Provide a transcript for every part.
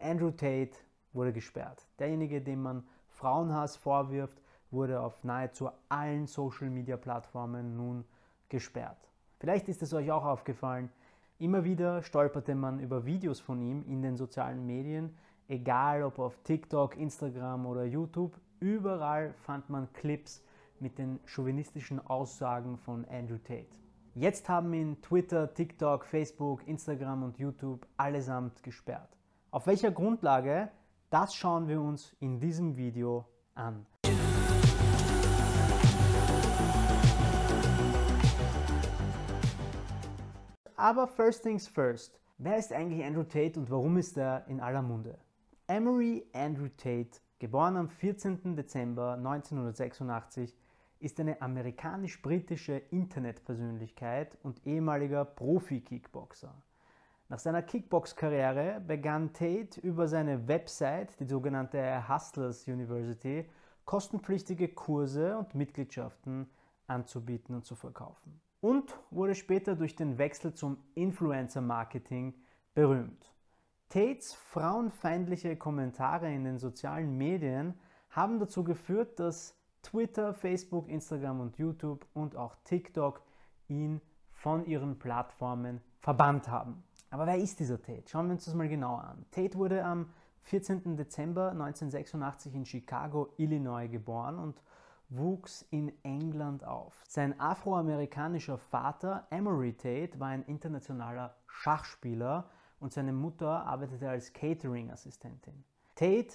Andrew Tate wurde gesperrt. Derjenige, dem man Frauenhass vorwirft, wurde auf nahezu allen Social-Media-Plattformen nun gesperrt. Vielleicht ist es euch auch aufgefallen, immer wieder stolperte man über Videos von ihm in den sozialen Medien, egal ob auf TikTok, Instagram oder YouTube, überall fand man Clips mit den chauvinistischen Aussagen von Andrew Tate. Jetzt haben ihn Twitter, TikTok, Facebook, Instagram und YouTube allesamt gesperrt. Auf welcher Grundlage? Das schauen wir uns in diesem Video an. Aber first things first. Wer ist eigentlich Andrew Tate und warum ist er in aller Munde? Emery Andrew Tate, geboren am 14. Dezember 1986, ist eine amerikanisch-britische Internetpersönlichkeit und ehemaliger Profi-Kickboxer. Nach seiner Kickbox-Karriere begann Tate über seine Website, die sogenannte Hustlers University, kostenpflichtige Kurse und Mitgliedschaften anzubieten und zu verkaufen. Und wurde später durch den Wechsel zum Influencer-Marketing berühmt. Tates frauenfeindliche Kommentare in den sozialen Medien haben dazu geführt, dass Twitter, Facebook, Instagram und YouTube und auch TikTok ihn von ihren Plattformen verbannt haben. Aber wer ist dieser Tate? Schauen wir uns das mal genauer an. Tate wurde am 14. Dezember 1986 in Chicago, Illinois geboren und wuchs in England auf. Sein afroamerikanischer Vater, Emory Tate, war ein internationaler Schachspieler und seine Mutter arbeitete als Catering-Assistentin. Tate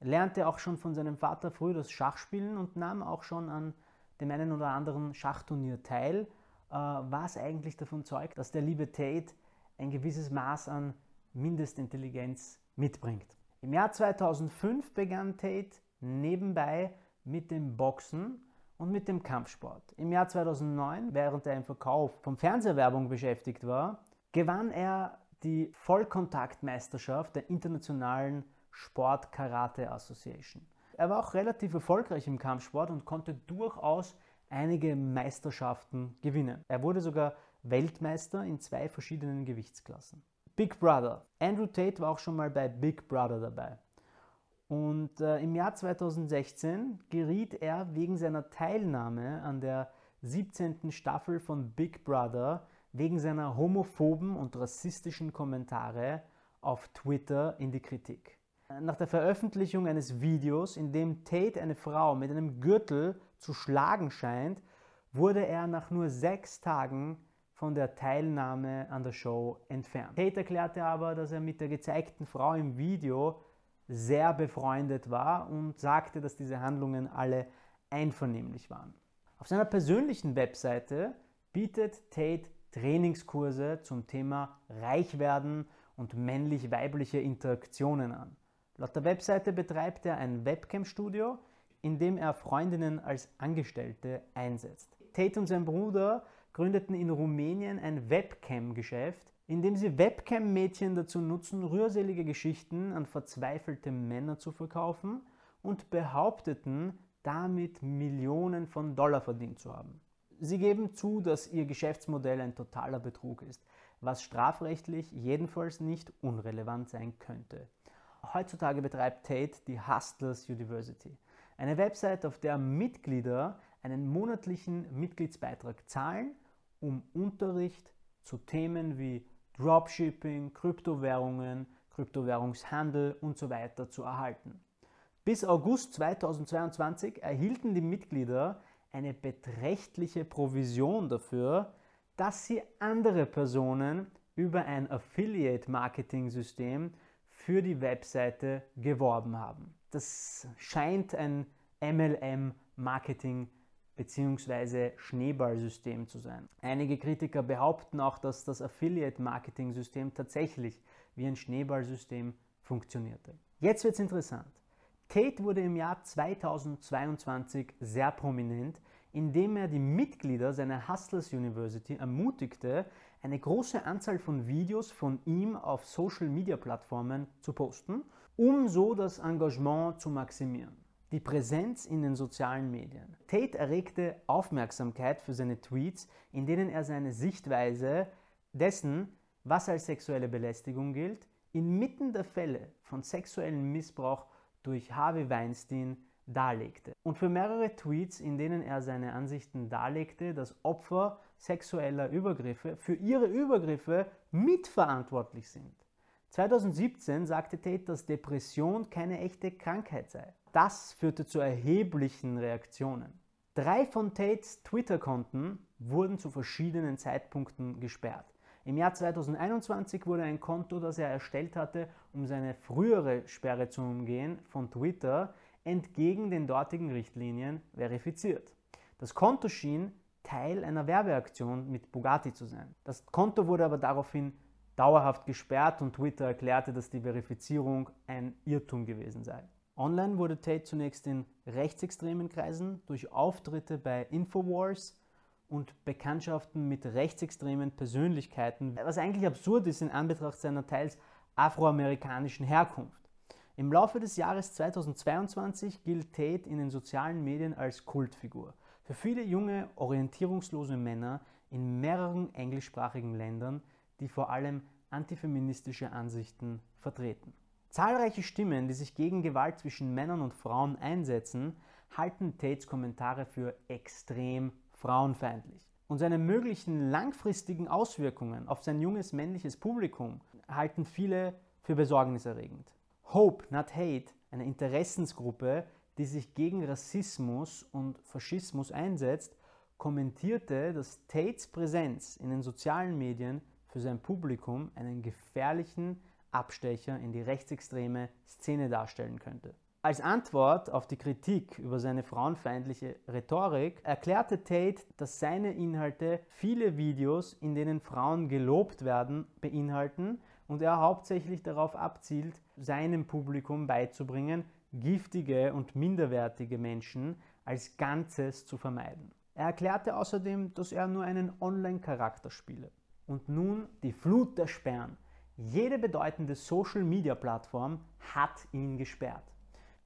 lernte auch schon von seinem Vater früh das Schachspielen und nahm auch schon an dem einen oder anderen Schachturnier teil, äh, was eigentlich davon zeugt, dass der liebe Tate ein gewisses Maß an Mindestintelligenz mitbringt. Im Jahr 2005 begann Tate nebenbei mit dem Boxen und mit dem Kampfsport. Im Jahr 2009, während er im Verkauf von Fernsehwerbung beschäftigt war, gewann er die Vollkontaktmeisterschaft der internationalen Sport Karate Association. Er war auch relativ erfolgreich im Kampfsport und konnte durchaus einige Meisterschaften gewinnen. Er wurde sogar Weltmeister in zwei verschiedenen Gewichtsklassen. Big Brother. Andrew Tate war auch schon mal bei Big Brother dabei. Und äh, im Jahr 2016 geriet er wegen seiner Teilnahme an der 17. Staffel von Big Brother wegen seiner homophoben und rassistischen Kommentare auf Twitter in die Kritik. Nach der Veröffentlichung eines Videos, in dem Tate eine Frau mit einem Gürtel zu schlagen scheint, wurde er nach nur sechs Tagen von der Teilnahme an der Show entfernt. Tate erklärte aber, dass er mit der gezeigten Frau im Video sehr befreundet war und sagte, dass diese Handlungen alle einvernehmlich waren. Auf seiner persönlichen Webseite bietet Tate Trainingskurse zum Thema Reichwerden und männlich-weibliche Interaktionen an. Laut der Webseite betreibt er ein Webcam-Studio, in dem er Freundinnen als Angestellte einsetzt. Tate und sein Bruder gründeten in Rumänien ein Webcam-Geschäft, indem sie Webcam-Mädchen dazu nutzen, rührselige Geschichten an verzweifelte Männer zu verkaufen und behaupteten, damit Millionen von Dollar verdient zu haben. Sie geben zu, dass ihr Geschäftsmodell ein totaler Betrug ist, was strafrechtlich jedenfalls nicht unrelevant sein könnte. Heutzutage betreibt Tate die Hustlers University, eine Website, auf der Mitglieder einen monatlichen Mitgliedsbeitrag zahlen, um Unterricht zu Themen wie Dropshipping, Kryptowährungen, Kryptowährungshandel und so weiter zu erhalten. Bis August 2022 erhielten die Mitglieder eine beträchtliche Provision dafür, dass sie andere Personen über ein Affiliate-Marketing-System für die Webseite geworben haben. Das scheint ein MLM-Marketing bzw. Schneeballsystem zu sein. Einige Kritiker behaupten auch, dass das Affiliate-Marketing-System tatsächlich wie ein Schneeballsystem funktionierte. Jetzt wird es interessant. Tate wurde im Jahr 2022 sehr prominent, indem er die Mitglieder seiner Hustlers University ermutigte, eine große Anzahl von Videos von ihm auf Social-Media-Plattformen zu posten, um so das Engagement zu maximieren. Die Präsenz in den sozialen Medien. Tate erregte Aufmerksamkeit für seine Tweets, in denen er seine Sichtweise dessen, was als sexuelle Belästigung gilt, inmitten der Fälle von sexuellem Missbrauch durch Harvey Weinstein darlegte. Und für mehrere Tweets, in denen er seine Ansichten darlegte, dass Opfer sexueller Übergriffe für ihre Übergriffe mitverantwortlich sind. 2017 sagte Tate, dass Depression keine echte Krankheit sei. Das führte zu erheblichen Reaktionen. Drei von Tates Twitter-Konten wurden zu verschiedenen Zeitpunkten gesperrt. Im Jahr 2021 wurde ein Konto, das er erstellt hatte, um seine frühere Sperre zu umgehen, von Twitter entgegen den dortigen Richtlinien verifiziert. Das Konto schien Teil einer Werbeaktion mit Bugatti zu sein. Das Konto wurde aber daraufhin dauerhaft gesperrt und Twitter erklärte, dass die Verifizierung ein Irrtum gewesen sei. Online wurde Tate zunächst in rechtsextremen Kreisen durch Auftritte bei Infowars und Bekanntschaften mit rechtsextremen Persönlichkeiten, was eigentlich absurd ist in Anbetracht seiner teils afroamerikanischen Herkunft. Im Laufe des Jahres 2022 gilt Tate in den sozialen Medien als Kultfigur. Für viele junge, orientierungslose Männer in mehreren englischsprachigen Ländern, die vor allem antifeministische Ansichten vertreten. Zahlreiche Stimmen, die sich gegen Gewalt zwischen Männern und Frauen einsetzen, halten Tates Kommentare für extrem frauenfeindlich. Und seine möglichen langfristigen Auswirkungen auf sein junges männliches Publikum halten viele für besorgniserregend. Hope Not Hate, eine Interessensgruppe, die sich gegen Rassismus und Faschismus einsetzt, kommentierte, dass Tates Präsenz in den sozialen Medien für sein Publikum einen gefährlichen Abstecher in die rechtsextreme Szene darstellen könnte. Als Antwort auf die Kritik über seine frauenfeindliche Rhetorik erklärte Tate, dass seine Inhalte viele Videos, in denen Frauen gelobt werden, beinhalten und er hauptsächlich darauf abzielt, seinem Publikum beizubringen, giftige und minderwertige Menschen als Ganzes zu vermeiden. Er erklärte außerdem, dass er nur einen Online-Charakter spiele. Und nun die Flut der Sperren. Jede bedeutende Social-Media-Plattform hat ihn gesperrt.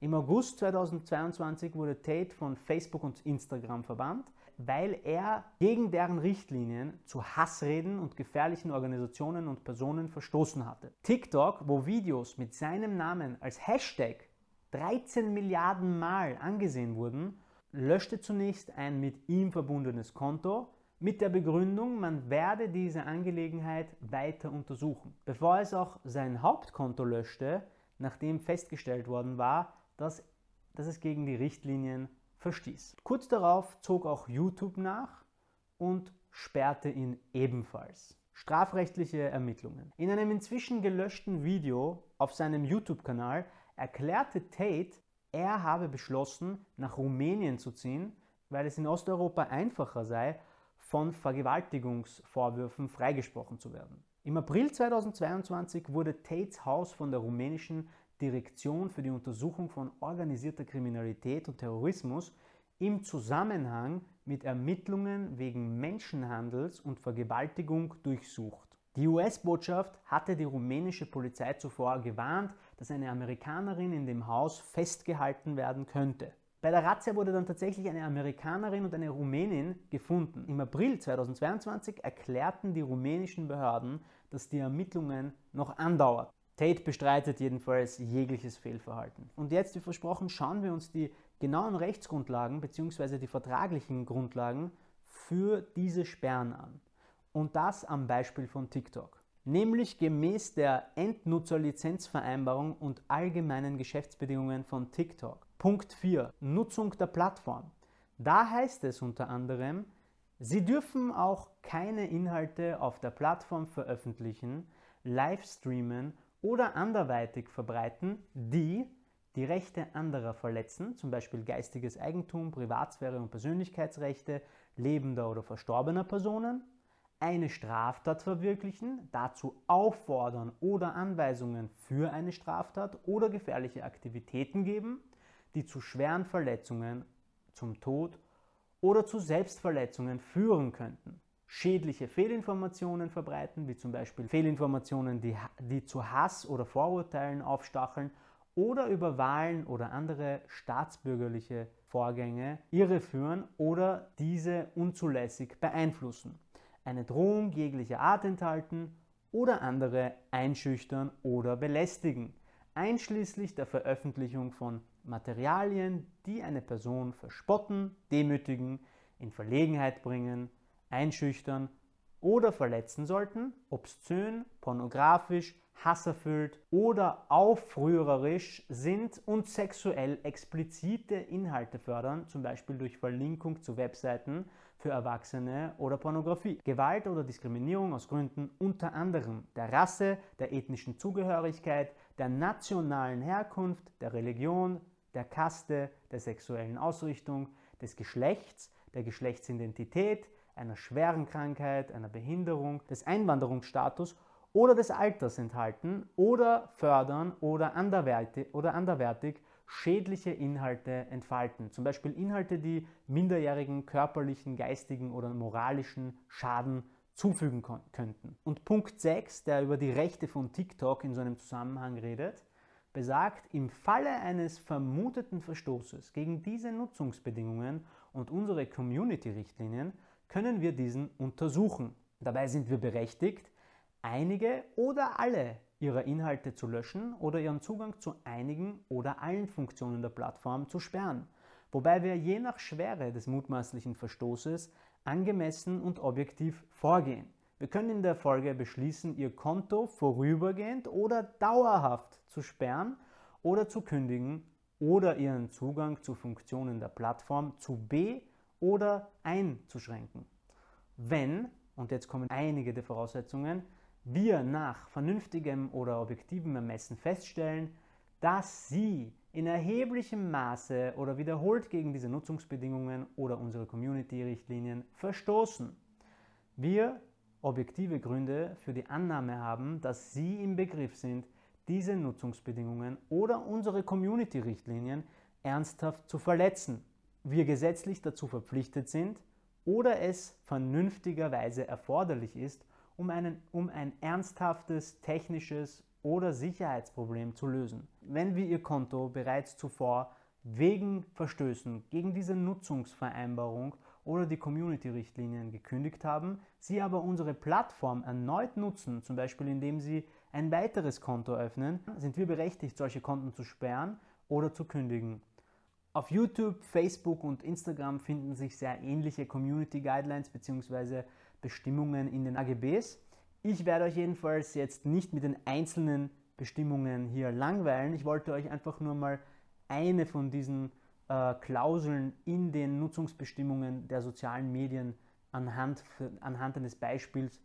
Im August 2022 wurde Tate von Facebook und Instagram verbannt, weil er gegen deren Richtlinien zu Hassreden und gefährlichen Organisationen und Personen verstoßen hatte. TikTok, wo Videos mit seinem Namen als Hashtag 13 Milliarden Mal angesehen wurden, löschte zunächst ein mit ihm verbundenes Konto mit der Begründung, man werde diese Angelegenheit weiter untersuchen. Bevor es auch sein Hauptkonto löschte, nachdem festgestellt worden war, dass, dass es gegen die Richtlinien verstieß. Kurz darauf zog auch YouTube nach und sperrte ihn ebenfalls. Strafrechtliche Ermittlungen. In einem inzwischen gelöschten Video auf seinem YouTube-Kanal erklärte Tate, er habe beschlossen, nach Rumänien zu ziehen, weil es in Osteuropa einfacher sei, von Vergewaltigungsvorwürfen freigesprochen zu werden. Im April 2022 wurde Tates Haus von der rumänischen Direktion für die Untersuchung von organisierter Kriminalität und Terrorismus im Zusammenhang mit Ermittlungen wegen Menschenhandels und Vergewaltigung durchsucht. Die US-Botschaft hatte die rumänische Polizei zuvor gewarnt, dass eine Amerikanerin in dem Haus festgehalten werden könnte. Bei der Razzia wurde dann tatsächlich eine Amerikanerin und eine Rumänin gefunden. Im April 2022 erklärten die rumänischen Behörden, dass die Ermittlungen noch andauerten. Tate bestreitet jedenfalls jegliches Fehlverhalten. Und jetzt, wie versprochen, schauen wir uns die genauen Rechtsgrundlagen bzw. die vertraglichen Grundlagen für diese Sperren an. Und das am Beispiel von TikTok. Nämlich gemäß der Endnutzerlizenzvereinbarung und allgemeinen Geschäftsbedingungen von TikTok. Punkt 4. Nutzung der Plattform. Da heißt es unter anderem, Sie dürfen auch keine Inhalte auf der Plattform veröffentlichen, live streamen oder anderweitig verbreiten, die die Rechte anderer verletzen, zum Beispiel geistiges Eigentum, Privatsphäre und Persönlichkeitsrechte lebender oder verstorbener Personen, eine Straftat verwirklichen, dazu auffordern oder Anweisungen für eine Straftat oder gefährliche Aktivitäten geben, die zu schweren Verletzungen, zum Tod oder zu Selbstverletzungen führen könnten schädliche Fehlinformationen verbreiten, wie zum Beispiel Fehlinformationen, die, die zu Hass oder Vorurteilen aufstacheln oder über Wahlen oder andere staatsbürgerliche Vorgänge irreführen oder diese unzulässig beeinflussen. Eine Drohung jeglicher Art enthalten oder andere einschüchtern oder belästigen, einschließlich der Veröffentlichung von Materialien, die eine Person verspotten, demütigen, in Verlegenheit bringen, einschüchtern oder verletzen sollten, obszön, pornografisch, hasserfüllt oder aufrührerisch sind und sexuell explizite Inhalte fördern, zum Beispiel durch Verlinkung zu Webseiten für Erwachsene oder Pornografie. Gewalt oder Diskriminierung aus Gründen unter anderem der Rasse, der ethnischen Zugehörigkeit, der nationalen Herkunft, der Religion, der Kaste, der sexuellen Ausrichtung, des Geschlechts, der Geschlechtsidentität, einer schweren Krankheit, einer Behinderung, des Einwanderungsstatus oder des Alters enthalten oder fördern oder anderweitig, oder anderweitig schädliche Inhalte entfalten. Zum Beispiel Inhalte, die minderjährigen körperlichen, geistigen oder moralischen Schaden zufügen könnten. Und Punkt 6, der über die Rechte von TikTok in so einem Zusammenhang redet, besagt, im Falle eines vermuteten Verstoßes gegen diese Nutzungsbedingungen und unsere Community-Richtlinien können wir diesen untersuchen. Dabei sind wir berechtigt, einige oder alle ihrer Inhalte zu löschen oder ihren Zugang zu einigen oder allen Funktionen der Plattform zu sperren, wobei wir je nach Schwere des mutmaßlichen Verstoßes angemessen und objektiv vorgehen. Wir können in der Folge beschließen, Ihr Konto vorübergehend oder dauerhaft zu sperren oder zu kündigen oder Ihren Zugang zu Funktionen der Plattform zu be- oder einzuschränken. Wenn, und jetzt kommen einige der Voraussetzungen, wir nach vernünftigem oder objektivem Ermessen feststellen, dass Sie in erheblichem Maße oder wiederholt gegen diese Nutzungsbedingungen oder unsere Community-Richtlinien verstoßen. Wir objektive Gründe für die Annahme haben, dass Sie im Begriff sind, diese Nutzungsbedingungen oder unsere Community-Richtlinien ernsthaft zu verletzen. Wir gesetzlich dazu verpflichtet sind oder es vernünftigerweise erforderlich ist, um, einen, um ein ernsthaftes technisches oder Sicherheitsproblem zu lösen. Wenn wir Ihr Konto bereits zuvor wegen Verstößen gegen diese Nutzungsvereinbarung oder die Community-Richtlinien gekündigt haben, Sie aber unsere Plattform erneut nutzen, zum Beispiel indem Sie ein weiteres Konto öffnen, sind wir berechtigt, solche Konten zu sperren oder zu kündigen. Auf YouTube, Facebook und Instagram finden sich sehr ähnliche Community Guidelines bzw. Bestimmungen in den AGBs. Ich werde euch jedenfalls jetzt nicht mit den einzelnen Bestimmungen hier langweilen. Ich wollte euch einfach nur mal eine von diesen äh, Klauseln in den Nutzungsbestimmungen der sozialen Medien anhand, anhand eines Beispiels,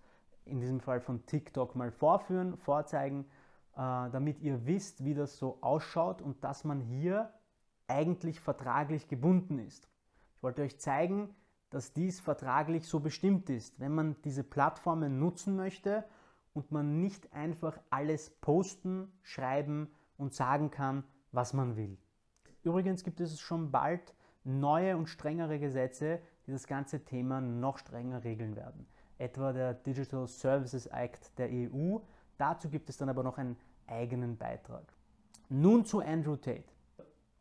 in diesem Fall von TikTok, mal vorführen, vorzeigen, äh, damit ihr wisst, wie das so ausschaut und dass man hier eigentlich vertraglich gebunden ist. Ich wollte euch zeigen, dass dies vertraglich so bestimmt ist. Wenn man diese Plattformen nutzen möchte und man nicht einfach alles posten, schreiben und sagen kann, was man will. Übrigens gibt es schon bald neue und strengere Gesetze, die das ganze Thema noch strenger regeln werden. Etwa der Digital Services Act der EU. Dazu gibt es dann aber noch einen eigenen Beitrag. Nun zu Andrew Tate.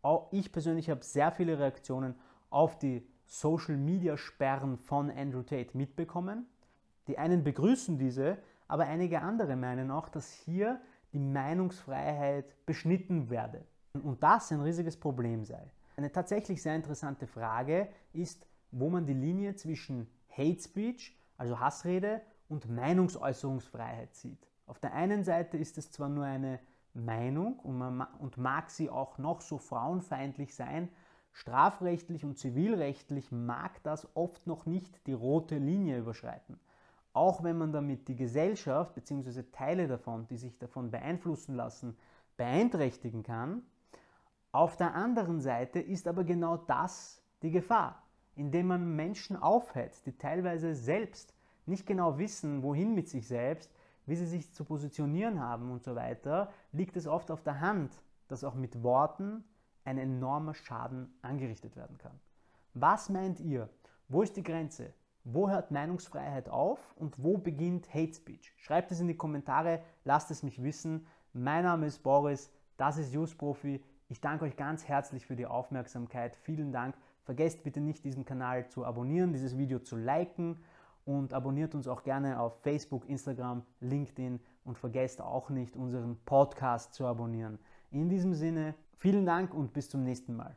Auch ich persönlich habe sehr viele Reaktionen auf die Social Media Sperren von Andrew Tate mitbekommen. Die einen begrüßen diese, aber einige andere meinen auch, dass hier die Meinungsfreiheit beschnitten werde und das ein riesiges Problem sei. Eine tatsächlich sehr interessante Frage ist, wo man die Linie zwischen Hate Speech, also Hassrede, und Meinungsäußerungsfreiheit sieht. Auf der einen Seite ist es zwar nur eine Meinung und, man, und mag sie auch noch so frauenfeindlich sein, Strafrechtlich und zivilrechtlich mag das oft noch nicht die rote Linie überschreiten. Auch wenn man damit die Gesellschaft bzw. Teile davon, die sich davon beeinflussen lassen, beeinträchtigen kann. Auf der anderen Seite ist aber genau das die Gefahr, indem man Menschen aufhetzt, die teilweise selbst nicht genau wissen, wohin mit sich selbst, wie sie sich zu positionieren haben und so weiter, liegt es oft auf der Hand, dass auch mit Worten ein enormer Schaden angerichtet werden kann. Was meint ihr? Wo ist die Grenze? Wo hört Meinungsfreiheit auf und wo beginnt Hate Speech? Schreibt es in die Kommentare, lasst es mich wissen. Mein Name ist Boris, das ist Use Profi. Ich danke euch ganz herzlich für die Aufmerksamkeit. Vielen Dank. Vergesst bitte nicht, diesen Kanal zu abonnieren, dieses Video zu liken und abonniert uns auch gerne auf Facebook, Instagram, LinkedIn und vergesst auch nicht, unseren Podcast zu abonnieren. In diesem Sinne, vielen Dank und bis zum nächsten Mal.